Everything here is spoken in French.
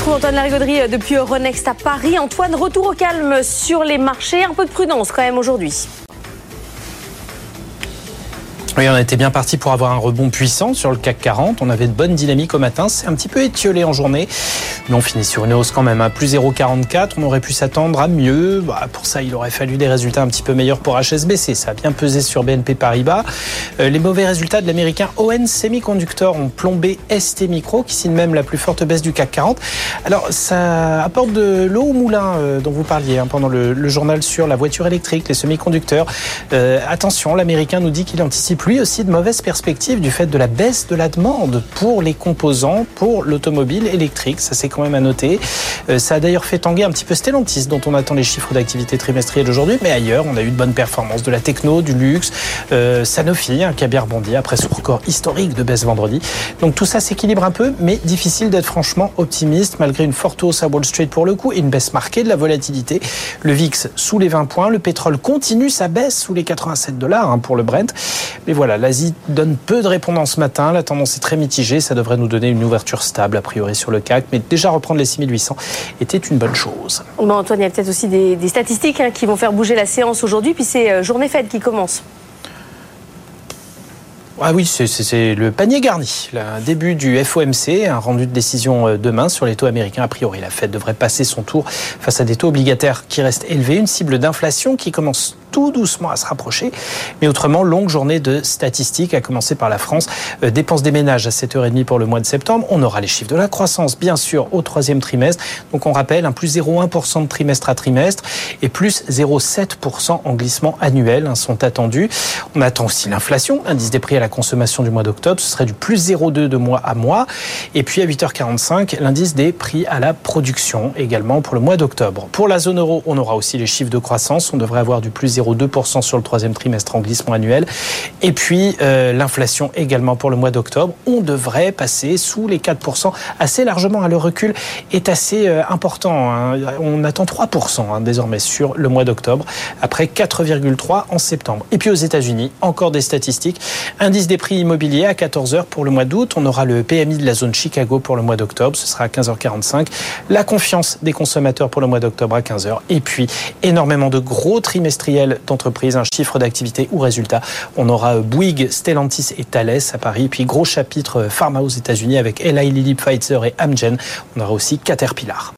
Retrouve Antoine Larigauderie depuis Euronext à Paris. Antoine, retour au calme sur les marchés. Un peu de prudence quand même aujourd'hui. Oui, on était bien parti pour avoir un rebond puissant sur le CAC 40. On avait de bonnes dynamiques au matin. C'est un petit peu étiolé en journée. Mais on finit sur une hausse quand même à plus 0,44. On aurait pu s'attendre à mieux. Bah, pour ça, il aurait fallu des résultats un petit peu meilleurs pour HSBC. Ça a bien pesé sur BNP Paribas. Euh, les mauvais résultats de l'américain ON Semiconductor ont plombé ST Micro, qui signe même la plus forte baisse du CAC 40. Alors, ça apporte de l'eau au moulin euh, dont vous parliez hein, pendant le, journal sur la voiture électrique, les semi-conducteurs. Euh, attention, l'américain nous dit qu'il anticipe lui aussi de mauvaises perspectives du fait de la baisse de la demande pour les composants pour l'automobile électrique. Ça, c'est quand même à noter. Euh, ça a d'ailleurs fait tanguer un petit peu Stellantis, dont on attend les chiffres d'activité trimestrielle aujourd'hui. Mais ailleurs, on a eu de bonnes performances de la techno, du luxe, euh, Sanofi, un qui a bien rebondi après ce record historique de baisse vendredi. Donc tout ça s'équilibre un peu, mais difficile d'être franchement optimiste malgré une forte hausse à Wall Street pour le coup et une baisse marquée de la volatilité. Le VIX sous les 20 points, le pétrole continue sa baisse sous les 87 dollars hein, pour le Brent. Mais voilà, l'Asie donne peu de répondants ce matin. La tendance est très mitigée. Ça devrait nous donner une ouverture stable, a priori, sur le CAC. Mais déjà reprendre les 6800 était une bonne chose. Bon, Antoine, il y a peut-être aussi des, statistiques hein, qui vont faire bouger la séance aujourd'hui. Puis c'est euh, journée Fed qui commence. Ah oui, c'est le panier garni. Le début du FOMC, un rendu de décision euh, demain sur les taux américains. A priori, la Fed devrait passer son tour face à des taux obligataires qui restent élevés, une cible d'inflation qui commence tout doucement à se rapprocher. Mais autrement, longue journée de statistiques, à commencer par la France. Euh, dépenses des ménages à 7h30 pour le mois de septembre. On aura les chiffres de la croissance, bien sûr, au troisième trimestre. Donc on rappelle, un plus 0,1% de trimestre à trimestre et plus 0,7% en glissement annuel hein, sont attendus. On attend aussi l'inflation, indice des prix à la consommation du mois d'octobre. Ce serait du plus 0,2 de mois à mois. Et puis à 8h45, l'indice des prix à la production également pour le mois d'octobre. Pour la zone euro, on aura aussi les chiffres de croissance. On devrait avoir du plus 0,2% sur le troisième trimestre en glissement annuel. Et puis euh, l'inflation également pour le mois d'octobre. On devrait passer sous les 4% assez largement. Le recul est assez euh, important. Hein. On attend 3% hein, désormais sur le mois d'octobre, après 4,3% en septembre. Et puis aux États-Unis, encore des statistiques. Indice des prix immobiliers à 14h pour le mois d'août. On aura le PMI de la zone Chicago pour le mois d'octobre. Ce sera à 15h45. La confiance des consommateurs pour le mois d'octobre à 15h. Et puis énormément de gros trimestriels d'entreprise, un chiffre d'activité ou résultat. On aura Bouygues, Stellantis et Thales à Paris, puis gros chapitre pharma aux États-Unis avec Eli Lilly, Pfizer et Amgen. On aura aussi Caterpillar.